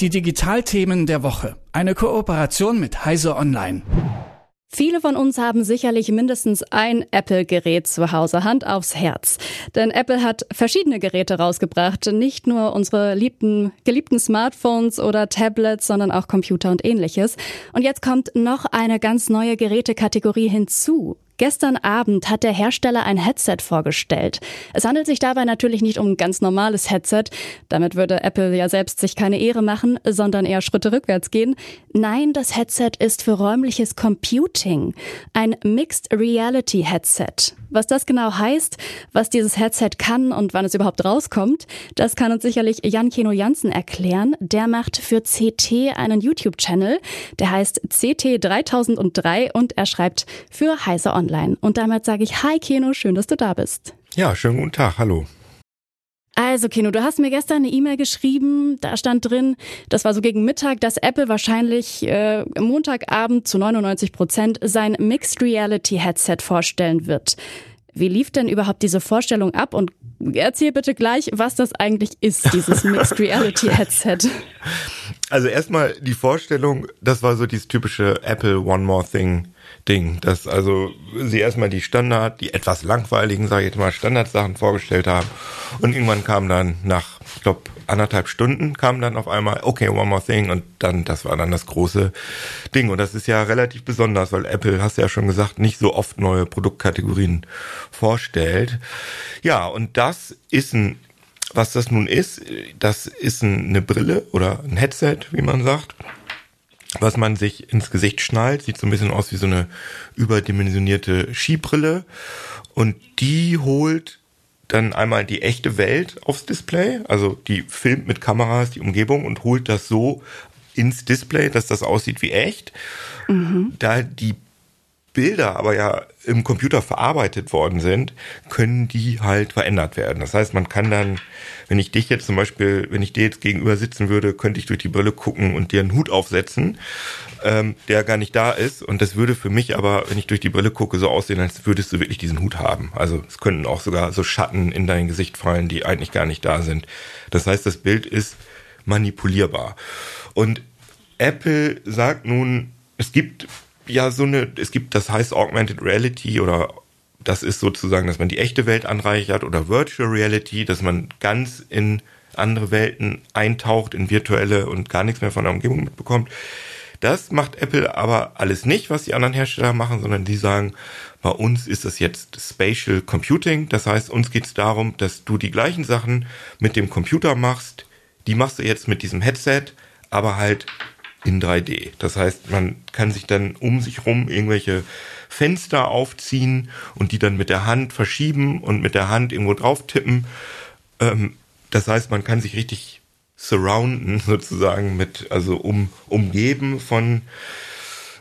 Die Digitalthemen der Woche. Eine Kooperation mit Heise Online. Viele von uns haben sicherlich mindestens ein Apple-Gerät zu Hause, Hand aufs Herz. Denn Apple hat verschiedene Geräte rausgebracht, nicht nur unsere liebten, geliebten Smartphones oder Tablets, sondern auch Computer und ähnliches. Und jetzt kommt noch eine ganz neue Gerätekategorie hinzu. Gestern Abend hat der Hersteller ein Headset vorgestellt. Es handelt sich dabei natürlich nicht um ein ganz normales Headset. Damit würde Apple ja selbst sich keine Ehre machen, sondern eher Schritte rückwärts gehen. Nein, das Headset ist für räumliches Computing. Ein Mixed Reality Headset. Was das genau heißt, was dieses Headset kann und wann es überhaupt rauskommt, das kann uns sicherlich Jan Keno Jansen erklären. Der macht für CT einen YouTube-Channel, der heißt CT3003 und er schreibt für Heise Online. Und damit sage ich Hi Keno, schön, dass du da bist. Ja, schönen guten Tag, hallo. Also, Kino, du hast mir gestern eine E-Mail geschrieben, da stand drin, das war so gegen Mittag, dass Apple wahrscheinlich äh, Montagabend zu 99 Prozent sein Mixed Reality Headset vorstellen wird. Wie lief denn überhaupt diese Vorstellung ab? Und erzähl bitte gleich, was das eigentlich ist, dieses Mixed Reality Headset. Also erstmal die Vorstellung, das war so dieses typische Apple One More Thing Ding, dass also sie erstmal die Standard, die etwas langweiligen, sage ich jetzt mal, Standardsachen vorgestellt haben und irgendwann kam dann nach, ich glaube, anderthalb Stunden kam dann auf einmal, okay, one more thing und dann, das war dann das große Ding und das ist ja relativ besonders, weil Apple, hast du ja schon gesagt, nicht so oft neue Produktkategorien vorstellt. Ja, und das ist ein was das nun ist, das ist eine Brille oder ein Headset, wie man sagt was man sich ins Gesicht schnallt. Sieht so ein bisschen aus wie so eine überdimensionierte Skibrille. Und die holt dann einmal die echte Welt aufs Display. Also die filmt mit Kameras die Umgebung und holt das so ins Display, dass das aussieht wie echt. Mhm. Da die Bilder aber ja im Computer verarbeitet worden sind, können die halt verändert werden. Das heißt, man kann dann, wenn ich dich jetzt zum Beispiel, wenn ich dir jetzt gegenüber sitzen würde, könnte ich durch die Brille gucken und dir einen Hut aufsetzen, ähm, der gar nicht da ist. Und das würde für mich aber, wenn ich durch die Brille gucke, so aussehen, als würdest du wirklich diesen Hut haben. Also es könnten auch sogar so Schatten in dein Gesicht fallen, die eigentlich gar nicht da sind. Das heißt, das Bild ist manipulierbar. Und Apple sagt nun, es gibt ja so eine, es gibt, das heißt Augmented Reality oder das ist sozusagen, dass man die echte Welt anreichert oder Virtual Reality, dass man ganz in andere Welten eintaucht, in virtuelle und gar nichts mehr von der Umgebung mitbekommt. Das macht Apple aber alles nicht, was die anderen Hersteller machen, sondern die sagen, bei uns ist das jetzt Spatial Computing. Das heißt, uns geht es darum, dass du die gleichen Sachen mit dem Computer machst, die machst du jetzt mit diesem Headset, aber halt in 3D. Das heißt, man kann sich dann um sich rum irgendwelche Fenster aufziehen und die dann mit der Hand verschieben und mit der Hand irgendwo drauf tippen. Ähm, das heißt, man kann sich richtig surrounden sozusagen mit, also um, umgeben von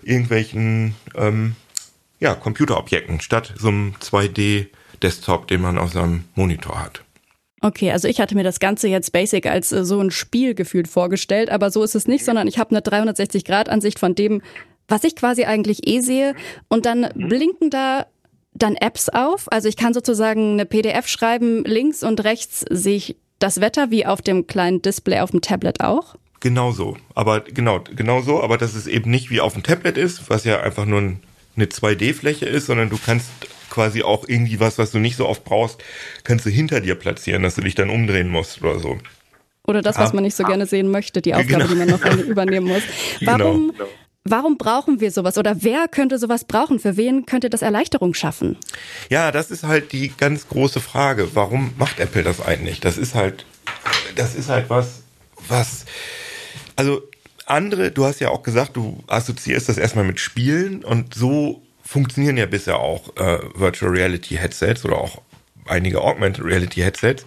irgendwelchen ähm, ja, Computerobjekten statt so einem 2D-Desktop, den man auf seinem Monitor hat. Okay, also ich hatte mir das Ganze jetzt basic als äh, so ein Spiel gefühlt vorgestellt, aber so ist es nicht, sondern ich habe eine 360-Grad-Ansicht von dem, was ich quasi eigentlich eh sehe und dann blinken da dann Apps auf. Also ich kann sozusagen eine PDF schreiben, links und rechts sehe ich das Wetter wie auf dem kleinen Display auf dem Tablet auch. Genau so, aber genau, genau so, aber dass es eben nicht wie auf dem Tablet ist, was ja einfach nur eine 2D-Fläche ist, sondern du kannst quasi auch irgendwie was, was du nicht so oft brauchst, kannst du hinter dir platzieren, dass du dich dann umdrehen musst oder so. Oder das, was man nicht so gerne sehen möchte, die Aufgabe, genau. die man noch übernehmen muss. Genau. Warum, genau. warum brauchen wir sowas? Oder wer könnte sowas brauchen? Für wen könnte das Erleichterung schaffen? Ja, das ist halt die ganz große Frage. Warum macht Apple das eigentlich? Das ist halt, das ist halt was, was, also andere, du hast ja auch gesagt, du assoziierst das erstmal mit Spielen und so funktionieren ja bisher auch äh, Virtual Reality Headsets oder auch einige Augmented Reality Headsets.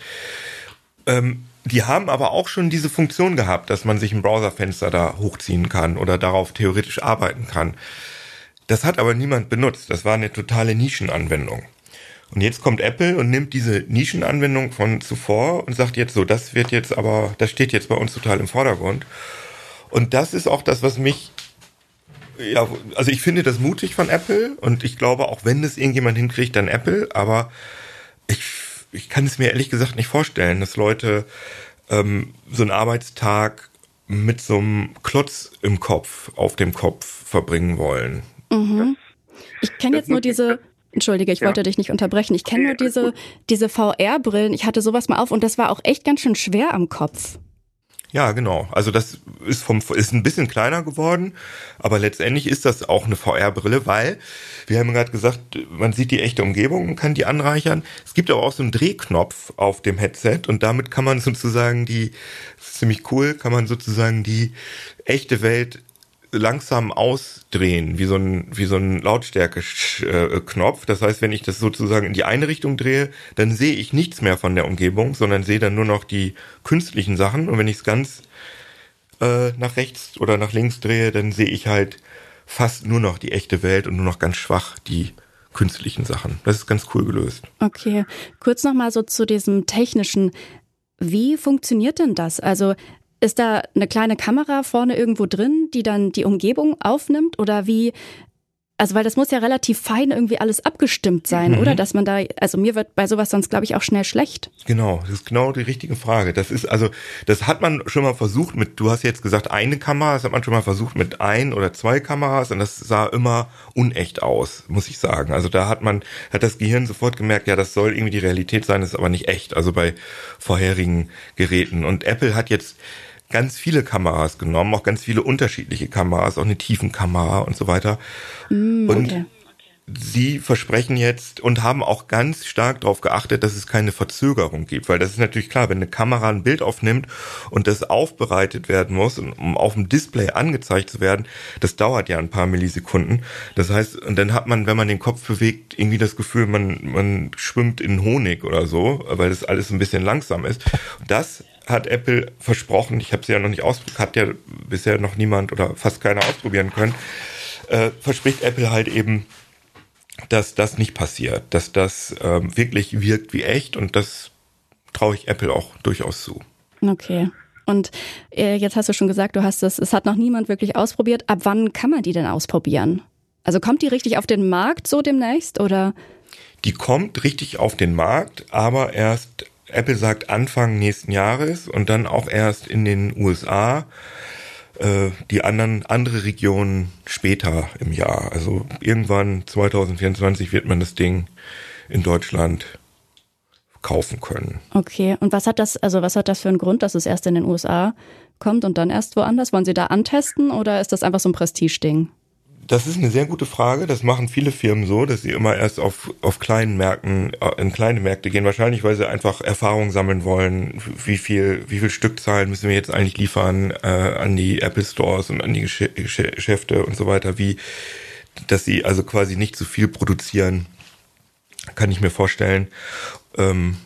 Ähm, die haben aber auch schon diese Funktion gehabt, dass man sich ein Browserfenster da hochziehen kann oder darauf theoretisch arbeiten kann. Das hat aber niemand benutzt. Das war eine totale Nischenanwendung. Und jetzt kommt Apple und nimmt diese Nischenanwendung von zuvor und sagt jetzt so, das wird jetzt aber, das steht jetzt bei uns total im Vordergrund. Und das ist auch das, was mich ja, also ich finde das mutig von Apple und ich glaube, auch wenn es irgendjemand hinkriegt, dann Apple, aber ich, ich kann es mir ehrlich gesagt nicht vorstellen, dass Leute ähm, so einen Arbeitstag mit so einem Klotz im Kopf, auf dem Kopf verbringen wollen. Mhm. Ich kenne jetzt nur diese, Entschuldige, ich ja. wollte dich nicht unterbrechen. Ich kenne nur diese, diese VR-Brillen. Ich hatte sowas mal auf und das war auch echt ganz schön schwer am Kopf. Ja, genau. Also das ist vom ist ein bisschen kleiner geworden, aber letztendlich ist das auch eine VR-Brille, weil wir haben gerade gesagt, man sieht die echte Umgebung und kann die anreichern. Es gibt aber auch so einen Drehknopf auf dem Headset und damit kann man sozusagen die ziemlich cool, kann man sozusagen die echte Welt langsam ausdrehen, wie so ein, wie so ein Lautstärke-Knopf. Das heißt, wenn ich das sozusagen in die eine Richtung drehe, dann sehe ich nichts mehr von der Umgebung, sondern sehe dann nur noch die künstlichen Sachen. Und wenn ich es ganz äh, nach rechts oder nach links drehe, dann sehe ich halt fast nur noch die echte Welt und nur noch ganz schwach die künstlichen Sachen. Das ist ganz cool gelöst. Okay, kurz nochmal so zu diesem technischen. Wie funktioniert denn das? Also ist da eine kleine Kamera vorne irgendwo drin, die dann die Umgebung aufnimmt? Oder wie, also weil das muss ja relativ fein irgendwie alles abgestimmt sein, mhm. oder? Dass man da, also mir wird bei sowas sonst, glaube ich, auch schnell schlecht. Genau, das ist genau die richtige Frage. Das ist, also, das hat man schon mal versucht mit, du hast jetzt gesagt, eine Kamera, das hat man schon mal versucht mit ein oder zwei Kameras und das sah immer unecht aus, muss ich sagen. Also da hat man, hat das Gehirn sofort gemerkt, ja, das soll irgendwie die Realität sein, ist aber nicht echt, also bei vorherigen Geräten. Und Apple hat jetzt ganz viele Kameras genommen, auch ganz viele unterschiedliche Kameras, auch eine Tiefenkamera und so weiter. Mm, okay. Und sie versprechen jetzt und haben auch ganz stark darauf geachtet, dass es keine Verzögerung gibt, weil das ist natürlich klar, wenn eine Kamera ein Bild aufnimmt und das aufbereitet werden muss, um auf dem Display angezeigt zu werden, das dauert ja ein paar Millisekunden. Das heißt, und dann hat man, wenn man den Kopf bewegt, irgendwie das Gefühl, man, man schwimmt in Honig oder so, weil das alles ein bisschen langsam ist. Das hat Apple versprochen, ich habe sie ja noch nicht ausprobiert, hat ja bisher noch niemand oder fast keiner ausprobieren können, äh, verspricht Apple halt eben, dass das nicht passiert, dass das ähm, wirklich wirkt wie echt und das traue ich Apple auch durchaus zu. Okay. Und äh, jetzt hast du schon gesagt, du hast es, es hat noch niemand wirklich ausprobiert. Ab wann kann man die denn ausprobieren? Also kommt die richtig auf den Markt so demnächst oder? Die kommt richtig auf den Markt, aber erst Apple sagt Anfang nächsten Jahres und dann auch erst in den USA. Äh, die anderen andere Regionen später im Jahr. Also irgendwann 2024 wird man das Ding in Deutschland kaufen können. Okay, und was hat das, also was hat das für einen Grund, dass es erst in den USA kommt und dann erst woanders? Wollen Sie da antesten oder ist das einfach so ein Prestigeding? Das ist eine sehr gute Frage. Das machen viele Firmen so, dass sie immer erst auf, auf kleinen Märkten, äh, in kleine Märkte gehen. Wahrscheinlich, weil sie einfach Erfahrung sammeln wollen. Wie viel, wie viel Stückzahlen müssen wir jetzt eigentlich liefern äh, an die Apple Stores und an die Geschäfte und so weiter. Wie, dass sie also quasi nicht zu viel produzieren, kann ich mir vorstellen. Ähm,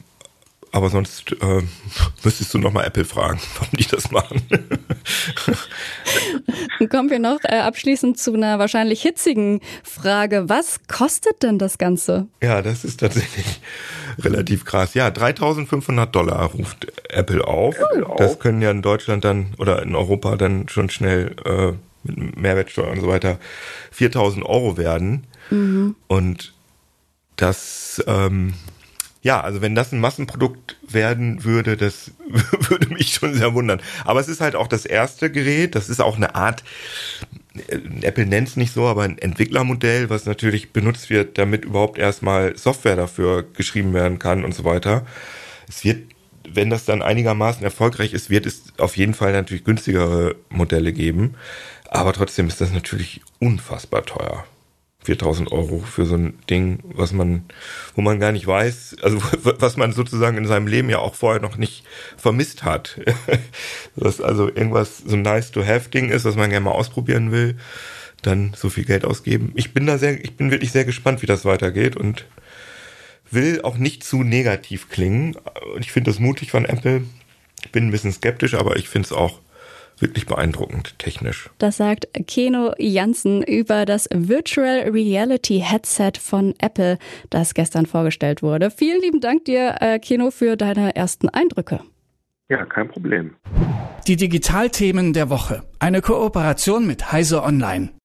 aber sonst äh, müsstest du nochmal Apple fragen, warum die das machen. Dann kommen wir noch äh, abschließend zu einer wahrscheinlich hitzigen Frage. Was kostet denn das Ganze? Ja, das ist tatsächlich relativ krass. Ja, 3500 Dollar ruft Apple auf. Das können ja in Deutschland dann oder in Europa dann schon schnell äh, mit Mehrwertsteuer und so weiter 4000 Euro werden. Mhm. Und das ähm, ja, also wenn das ein Massenprodukt werden würde, das würde mich schon sehr wundern. Aber es ist halt auch das erste Gerät, das ist auch eine Art, äh, Apple nennt es nicht so, aber ein Entwicklermodell, was natürlich benutzt wird, damit überhaupt erstmal Software dafür geschrieben werden kann und so weiter. Es wird, wenn das dann einigermaßen erfolgreich ist, wird es auf jeden Fall natürlich günstigere Modelle geben. Aber trotzdem ist das natürlich unfassbar teuer. 4000 Euro für so ein Ding, was man, wo man gar nicht weiß, also was man sozusagen in seinem Leben ja auch vorher noch nicht vermisst hat. Was also irgendwas so ein nice to have Ding ist, was man gerne mal ausprobieren will, dann so viel Geld ausgeben. Ich bin da sehr, ich bin wirklich sehr gespannt, wie das weitergeht und will auch nicht zu negativ klingen. Ich finde das mutig von Apple. Bin ein bisschen skeptisch, aber ich finde es auch wirklich beeindruckend technisch. Das sagt Keno Jansen über das Virtual Reality Headset von Apple, das gestern vorgestellt wurde. Vielen lieben Dank dir, äh, Keno, für deine ersten Eindrücke. Ja, kein Problem. Die Digitalthemen der Woche. Eine Kooperation mit Heise Online.